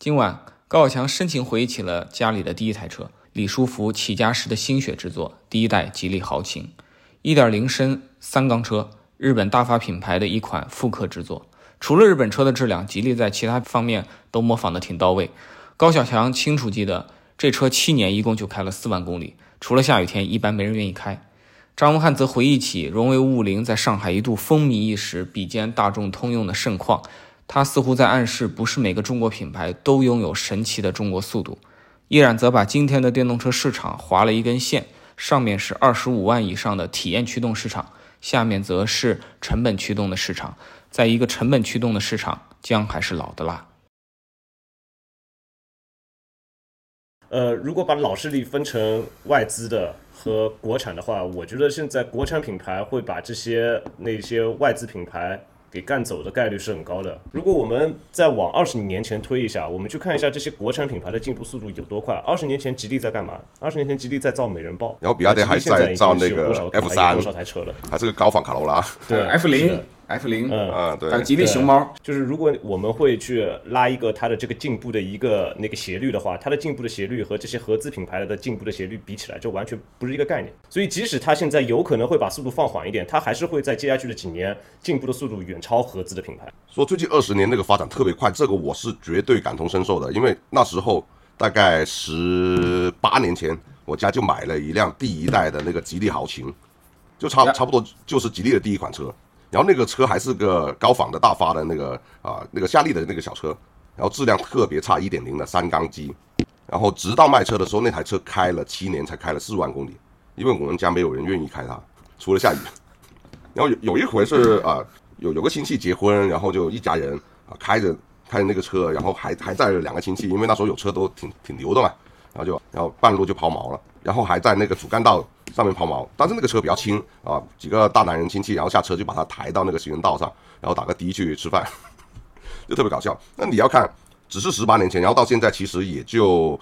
今晚，高晓强深情回忆起了家里的第一台车——李书福起家时的心血之作——第一代吉利豪情，1.0升三缸车，日本大发品牌的一款复刻之作。除了日本车的质量，吉利在其他方面都模仿的挺到位。高晓强清楚记得，这车七年一共就开了四万公里，除了下雨天，一般没人愿意开。张文瀚则回忆起荣威550在上海一度风靡一时，比肩大众通用的盛况。他似乎在暗示，不是每个中国品牌都拥有神奇的中国速度。依然则把今天的电动车市场划了一根线，上面是二十五万以上的体验驱动市场，下面则是成本驱动的市场。在一个成本驱动的市场，姜还是老的辣。呃，如果把老势力分成外资的和国产的话，我觉得现在国产品牌会把这些那些外资品牌。给干走的概率是很高的。如果我们再往二十年前推一下，我们去看一下这些国产品牌的进步速度有多快。二十年前吉利在干嘛？二十年前吉利在造美人豹，然后比亚迪还在造那个 F 三，多少台车了？还是个高仿卡罗拉。对，F 零。F 零，嗯，对，还有吉利熊猫，就是如果我们会去拉一个它的这个进步的一个那个斜率的话，它的进步的斜率和这些合资品牌的进步的斜率比起来，就完全不是一个概念。所以即使它现在有可能会把速度放缓一点，它还是会在接下去的几年进步的速度远超合资的品牌。说最近二十年那个发展特别快，这个我是绝对感同身受的，因为那时候大概十八年前，我家就买了一辆第一代的那个吉利豪情，就差差不多就是吉利的第一款车。然后那个车还是个高仿的大发的那个啊，那个夏利的那个小车，然后质量特别差，一点零的三缸机。然后直到卖车的时候，那台车开了七年才开了四万公里，因为我们家没有人愿意开它，除了下雨。然后有有一回是啊，有有个亲戚结婚，然后就一家人啊开着开着那个车，然后还还载了两个亲戚，因为那时候有车都挺挺牛的嘛。然后就然后半路就抛锚了，然后还在那个主干道。上面抛锚，但是那个车比较轻啊，几个大男人亲戚，然后下车就把它抬到那个行人道上，然后打个的去吃饭，就特别搞笑。那你要看，只是十八年前，然后到现在其实也就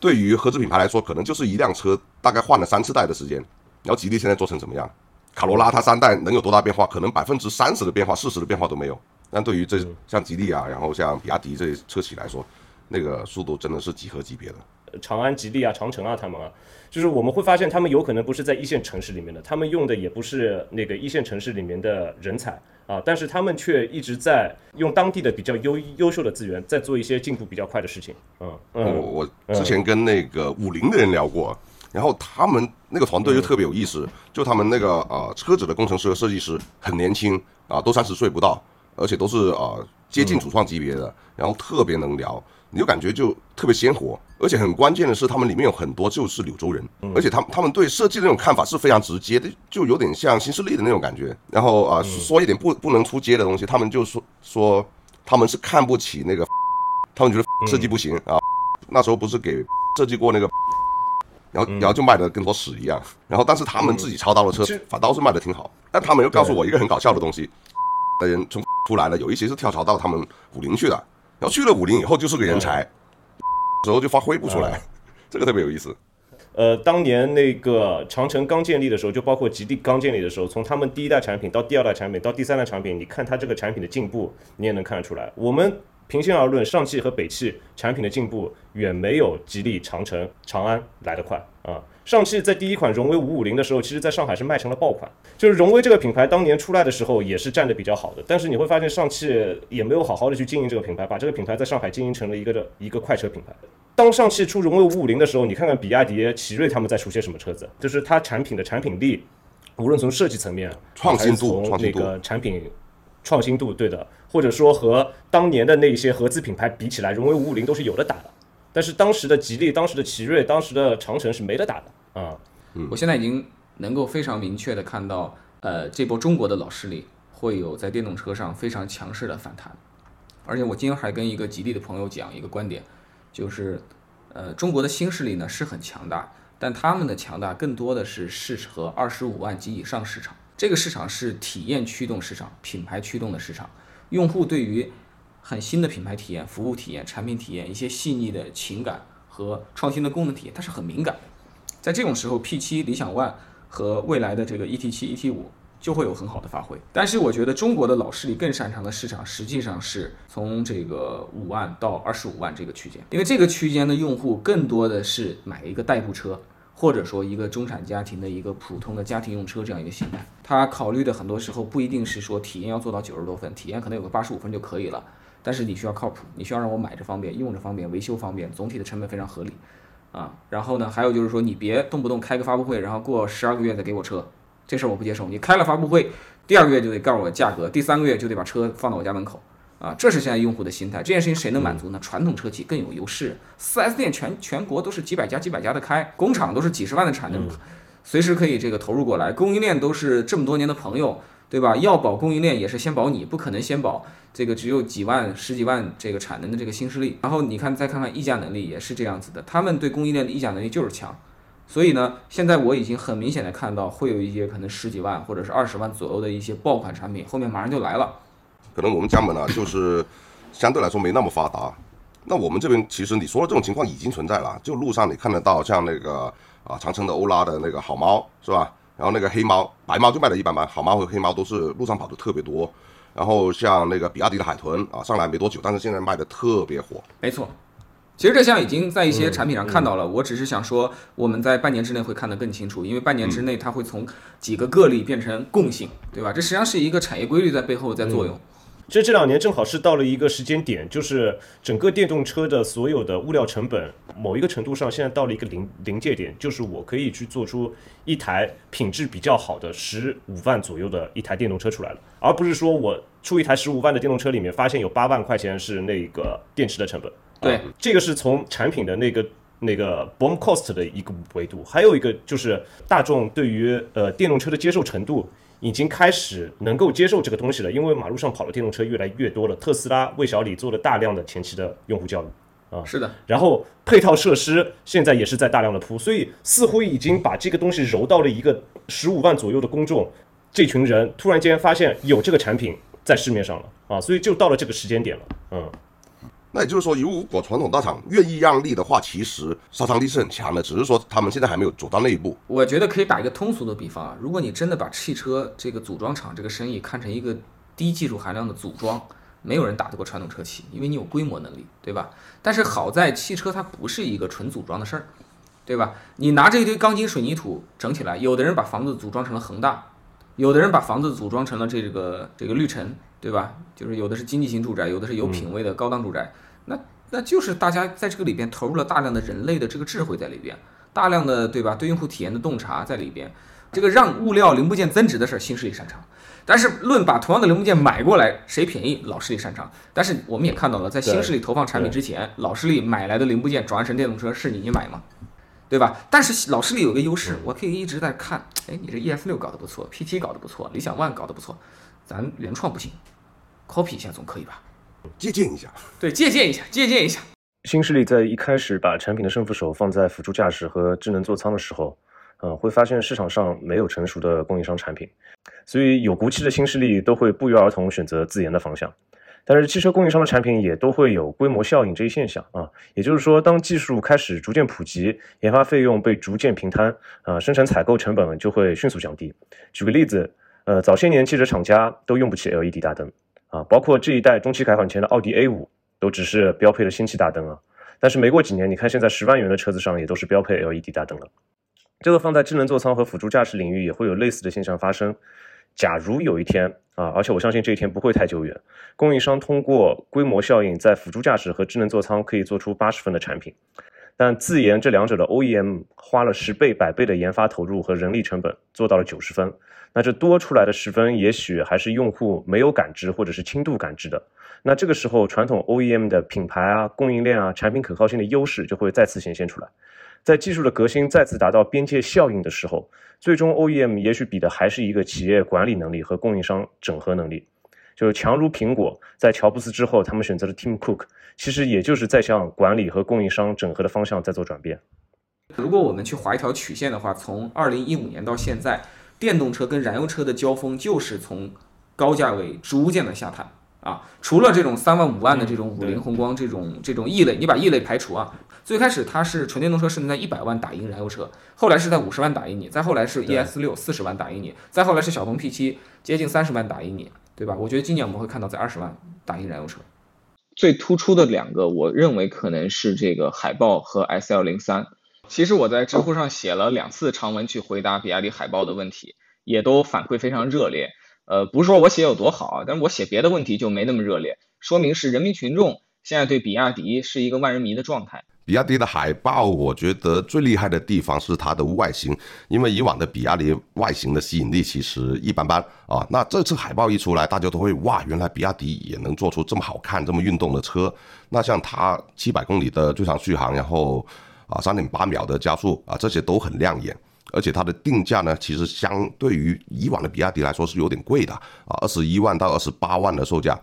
对于合资品牌来说，可能就是一辆车大概换了三次代的时间。然后吉利现在做成什么样？卡罗拉它三代能有多大变化？可能百分之三十的变化、四十的变化都没有。但对于这像吉利啊，然后像比亚迪这些车企来说，那个速度真的是几何级别的。长安、吉利啊、长城啊，他们啊，就是我们会发现，他们有可能不是在一线城市里面的，他们用的也不是那个一线城市里面的人才啊，但是他们却一直在用当地的比较优优秀的资源，在做一些进步比较快的事情。嗯嗯，我之前跟那个五菱的人聊过，然后他们那个团队就特别有意思，就他们那个呃车子的工程师和设计师很年轻啊，都三十岁不到，而且都是呃接近主创级别的，然后特别能聊。你就感觉就特别鲜活，而且很关键的是，他们里面有很多就是柳州人，而且他们他们对设计的那种看法是非常直接的，就有点像新势力的那种感觉。然后啊，说一点不不能出街的东西，他们就说说他们是看不起那个，他们觉得设计不行啊。那时候不是给设计过那个，然后然后就卖的跟坨屎一样。然后但是他们自己操刀的车反倒是卖的挺好。但他们又告诉我一个很搞笑的东西，的人从出来了，有一些是跳槽到他们五菱去的。然后去了五菱以后就是个人才，时候就发挥不出来，这个特别有意思。呃，当年那个长城刚建立的时候，就包括吉利刚建立的时候，从他们第一代产品到第二代产品到第三代产品，你看它这个产品的进步，你也能看得出来。我们平心而论，上汽和北汽产品的进步远没有吉利、长城、长安来得快啊。上汽在第一款荣威五五零的时候，其实在上海是卖成了爆款。就是荣威这个品牌当年出来的时候，也是站得比较好的。但是你会发现，上汽也没有好好的去经营这个品牌，把这个品牌在上海经营成了一个的一个快车品牌。当上汽出荣威五五零的时候，你看看比亚迪、奇瑞他们在出些什么车子？就是它产品的产品力，无论从设计层面、创新度、从那个产品创新度，对的，或者说和当年的那些合资品牌比起来，荣威五五零都是有的打的。但是当时的吉利、当时的奇瑞、当时的长城是没得打的啊！我现在已经能够非常明确的看到，呃，这波中国的老势力会有在电动车上非常强势的反弹。而且我今天还跟一个吉利的朋友讲一个观点，就是，呃，中国的新势力呢是很强大，但他们的强大更多的是适合二十五万及以上市场。这个市场是体验驱动市场、品牌驱动的市场，用户对于很新的品牌体验、服务体验、产品体验，一些细腻的情感和创新的功能体验，它是很敏感的。在这种时候，P7、理想 ONE 和未来的这个 ET7、ET5 就会有很好的发挥。但是我觉得中国的老势力更擅长的市场，实际上是从这个五万到二十五万这个区间，因为这个区间的用户更多的是买一个代步车，或者说一个中产家庭的一个普通的家庭用车这样一个心态。他考虑的很多时候不一定是说体验要做到九十多分，体验可能有个八十五分就可以了。但是你需要靠谱，你需要让我买着方便，用着方便，维修方便，总体的成本非常合理啊。然后呢，还有就是说你别动不动开个发布会，然后过十二个月再给我车。这事儿我不接受。你开了发布会，第二个月就得告诉我价格，第三个月就得把车放到我家门口啊！这是现在用户的心态。这件事情谁能满足呢？传统车企更有优势，4S 店全全国都是几百家几百家的开，工厂都是几十万的产能，随时可以这个投入过来。供应链都是这么多年的朋友，对吧？要保供应链也是先保你，不可能先保这个只有几万十几万这个产能的这个新势力。然后你看再看看议价能力也是这样子的，他们对供应链的议价能力就是强。所以呢，现在我已经很明显的看到，会有一些可能十几万或者是二十万左右的一些爆款产品，后面马上就来了。可能我们江门啊，就是相对来说没那么发达。那我们这边其实你说的这种情况已经存在了，就路上你看得到，像那个啊长城的欧拉的那个好猫是吧？然后那个黑猫、白猫就卖的一般般，好猫和黑猫都是路上跑的特别多。然后像那个比亚迪的海豚啊，上来没多久，但是现在卖的特别火。没错。其实这项已经在一些产品上看到了，我只是想说，我们在半年之内会看得更清楚，因为半年之内它会从几个个例变成共性，对吧？这实际上是一个产业规律在背后在作用。这这两年正好是到了一个时间点，就是整个电动车的所有的物料成本，某一个程度上现在到了一个临临界点，就是我可以去做出一台品质比较好的十五万左右的一台电动车出来了，而不是说我出一台十五万的电动车里面发现有八万块钱是那个电池的成本。对，这个是从产品的那个那个 BOM cost 的一个维度，还有一个就是大众对于呃电动车的接受程度已经开始能够接受这个东西了，因为马路上跑的电动车越来越多了，特斯拉为小李做了大量的前期的用户教育。啊，是的，然后配套设施现在也是在大量的铺，所以似乎已经把这个东西揉到了一个十五万左右的公众这群人突然间发现有这个产品在市面上了。啊，所以就到了这个时间点了，嗯。那也就是说，如果传统大厂愿意让利的话，其实杀伤力是很强的，只是说他们现在还没有走到那一步。我觉得可以打一个通俗的比方啊，如果你真的把汽车这个组装厂这个生意看成一个低技术含量的组装，没有人打得过传统车企，因为你有规模能力，对吧？但是好在汽车它不是一个纯组装的事儿，对吧？你拿着一堆钢筋水泥土整起来，有的人把房子组装成了恒大，有的人把房子组装成了这个这个绿城，对吧？就是有的是经济型住宅，有的是有品位的高档住宅。那那就是大家在这个里边投入了大量的人类的这个智慧在里边，大量的对吧？对用户体验的洞察在里边，这个让物料零部件增值的事儿，新势力擅长。但是论把同样的零部件买过来谁便宜，老势力擅长。但是我们也看到了，在新势力投放产品之前，老势力买来的零部件转换成电动车是你买吗？对吧？但是老势力有个优势，我可以一直在看，哎，你这 ES 六搞得不错，PT 搞得不错，理想 ONE 搞得不错，咱原创不行，copy 一下总可以吧？借鉴一下，对，借鉴一下，借鉴一下。新势力在一开始把产品的胜负手放在辅助驾驶和智能座舱的时候，呃，会发现市场上没有成熟的供应商产品，所以有骨气的新势力都会不约而同选择自研的方向。但是汽车供应商的产品也都会有规模效应这一现象啊，也就是说，当技术开始逐渐普及，研发费用被逐渐平摊，啊，生产采购成本就会迅速降低。举个例子，呃，早些年汽车厂家都用不起 LED 大灯。啊，包括这一代中期改款前的奥迪 A 五，都只是标配的氙气大灯啊。但是没过几年，你看现在十万元的车子上也都是标配 LED 大灯了。这个放在智能座舱和辅助驾驶领域也会有类似的现象发生。假如有一天啊，而且我相信这一天不会太久远，供应商通过规模效应，在辅助驾驶和智能座舱可以做出八十分的产品，但自研这两者的 OEM 花了十倍、百倍的研发投入和人力成本，做到了九十分。那这多出来的十分，也许还是用户没有感知或者是轻度感知的。那这个时候，传统 OEM 的品牌啊、供应链啊、产品可靠性的优势就会再次显现出来。在技术的革新再次达到边界效应的时候，最终 OEM 也许比的还是一个企业管理能力和供应商整合能力。就是强如苹果，在乔布斯之后，他们选择了 Tim Cook，其实也就是在向管理和供应商整合的方向在做转变。如果我们去划一条曲线的话，从二零一五年到现在。电动车跟燃油车的交锋就是从高价位逐渐的下探，啊。除了这种三万五万的这种五菱宏光这种这种异类，你把异类排除啊。最开始它是纯电动车是能在一百万打赢燃油车，后来是在五十万打赢你，再后来是 ES 六四十万打赢你，再后来是小鹏 P 七接近三十万打赢你，对吧？我觉得今年我们会看到在二十万打印燃油车。最突出的两个，我认为可能是这个海豹和 S L 零三。其实我在知乎上写了两次长文去回答比亚迪海豹的问题，也都反馈非常热烈。呃，不是说我写有多好啊，但是我写别的问题就没那么热烈，说明是人民群众现在对比亚迪是一个万人迷的状态。比亚迪的海豹，我觉得最厉害的地方是它的外形，因为以往的比亚迪外形的吸引力其实一般般啊。那这次海豹一出来，大家都会哇，原来比亚迪也能做出这么好看、这么运动的车。那像它七百公里的最长续航，然后啊三点八秒的加速啊，这些都很亮眼。而且它的定价呢，其实相对于以往的比亚迪来说是有点贵的啊，二十一万到二十八万的售价。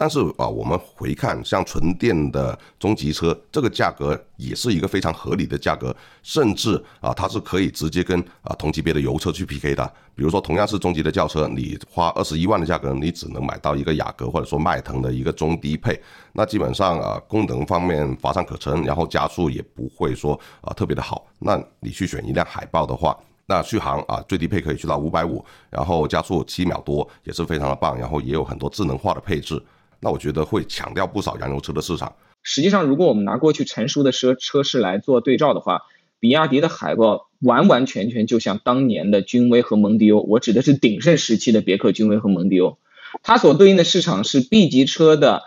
但是啊，我们回看像纯电的中级车，这个价格也是一个非常合理的价格，甚至啊，它是可以直接跟啊同级别的油车去 PK 的。比如说，同样是中级的轿车，你花二十一万的价格，你只能买到一个雅阁或者说迈腾的一个中低配，那基本上啊，功能方面乏善可陈，然后加速也不会说啊特别的好。那你去选一辆海豹的话，那续航啊最低配可以去到五百五，然后加速七秒多也是非常的棒，然后也有很多智能化的配置。那我觉得会抢掉不少燃油车的市场。实际上，如果我们拿过去成熟的车车市来做对照的话，比亚迪的海豹完完全全就像当年的君威和蒙迪欧，我指的是鼎盛时期的别克君威和蒙迪欧，它所对应的市场是 B 级车的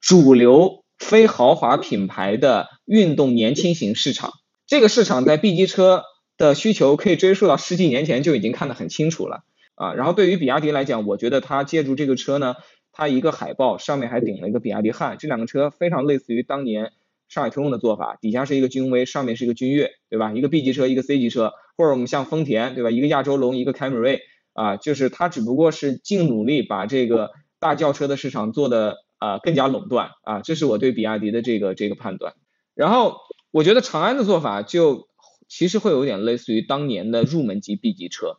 主流非豪华品牌的运动年轻型市场。这个市场在 B 级车的需求可以追溯到十几年前就已经看得很清楚了啊。然后对于比亚迪来讲，我觉得它借助这个车呢。它一个海豹上面还顶了一个比亚迪汉，这两个车非常类似于当年上海通用的做法，底下是一个君威，上面是一个君越，对吧？一个 B 级车，一个 C 级车，或者我们像丰田，对吧？一个亚洲龙，一个凯美瑞，啊，就是它只不过是尽努力把这个大轿车的市场做的啊更加垄断啊，这是我对比亚迪的这个这个判断。然后我觉得长安的做法就其实会有点类似于当年的入门级 B 级车。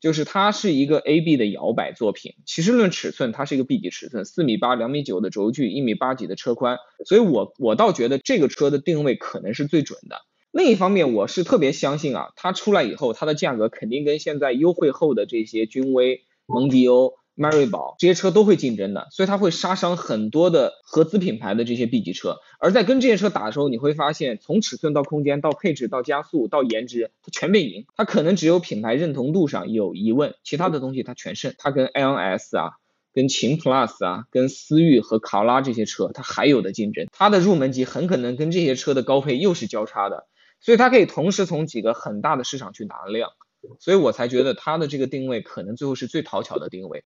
就是它是一个 A B 的摇摆作品，其实论尺寸，它是一个 B 级尺寸，四米八、两米九的轴距，一米八几的车宽，所以我我倒觉得这个车的定位可能是最准的。另一方面，我是特别相信啊，它出来以后，它的价格肯定跟现在优惠后的这些君威、蒙迪欧。迈锐宝这些车都会竞争的，所以它会杀伤很多的合资品牌的这些 B 级车。而在跟这些车打的时候，你会发现从尺寸到空间到配置到加速到颜值，它全被赢。它可能只有品牌认同度上有疑问，其他的东西它全胜。它跟 L S 啊、跟秦 Plus 啊、跟思域和卡罗拉这些车，它还有的竞争。它的入门级很可能跟这些车的高配又是交叉的，所以它可以同时从几个很大的市场去拿量。所以我才觉得它的这个定位可能最后是最讨巧的定位。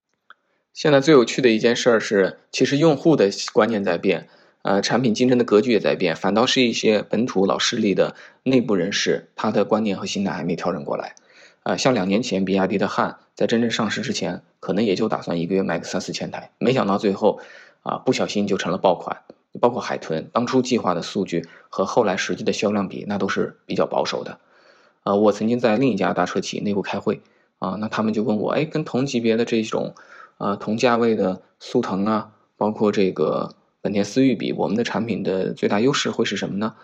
现在最有趣的一件事儿是，其实用户的观念在变，呃，产品竞争的格局也在变，反倒是一些本土老势力的内部人士，他的观念和心态还没调整过来。呃，像两年前比亚迪的汉在真正上市之前，可能也就打算一个月卖个三四千台，没想到最后，啊，不小心就成了爆款。包括海豚，当初计划的数据和后来实际的销量比，那都是比较保守的。呃，我曾经在另一家大车企内部开会，啊，那他们就问我，哎，跟同级别的这种。啊，同价位的速腾啊，包括这个本田思域比，我们的产品的最大优势会是什么呢？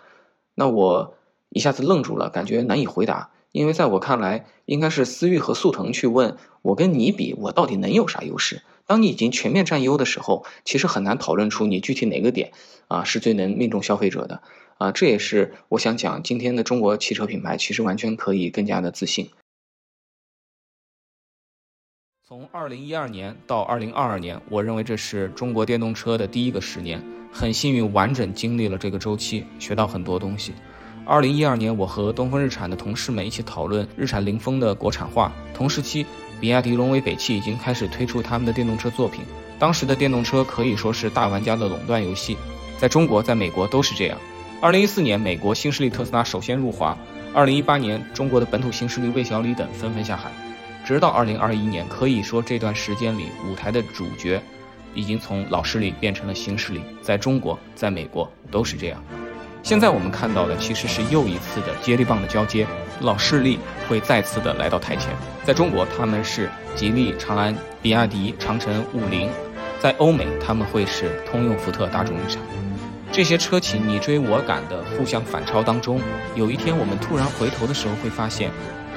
那我一下子愣住了，感觉难以回答，因为在我看来，应该是思域和速腾去问我跟你比，我到底能有啥优势？当你已经全面占优的时候，其实很难讨论出你具体哪个点啊是最能命中消费者的啊。这也是我想讲，今天的中国汽车品牌其实完全可以更加的自信。从二零一二年到二零二二年，我认为这是中国电动车的第一个十年，很幸运完整经历了这个周期，学到很多东西。二零一二年，我和东风日产的同事们一起讨论日产凌风的国产化。同时期，比亚迪、荣威、北汽已经开始推出他们的电动车作品。当时的电动车可以说是大玩家的垄断游戏，在中国、在美国都是这样。二零一四年，美国新势力特斯拉首先入华；二零一八年，中国的本土新势力魏小李等纷纷下海。直到二零二一年，可以说这段时间里，舞台的主角已经从老势力变成了新势力，在中国，在美国都是这样。现在我们看到的其实是又一次的接力棒的交接，老势力会再次的来到台前。在中国，他们是吉利、长安、比亚迪、长城、五菱；在欧美他们会是通用、福特、大众、日产。这些车企你追我赶的互相反超当中，有一天我们突然回头的时候，会发现，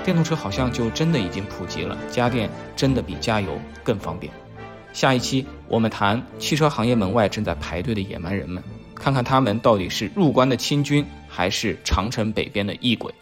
电动车好像就真的已经普及了，家电真的比加油更方便。下一期我们谈汽车行业门外正在排队的野蛮人们，看看他们到底是入关的清军，还是长城北边的异鬼。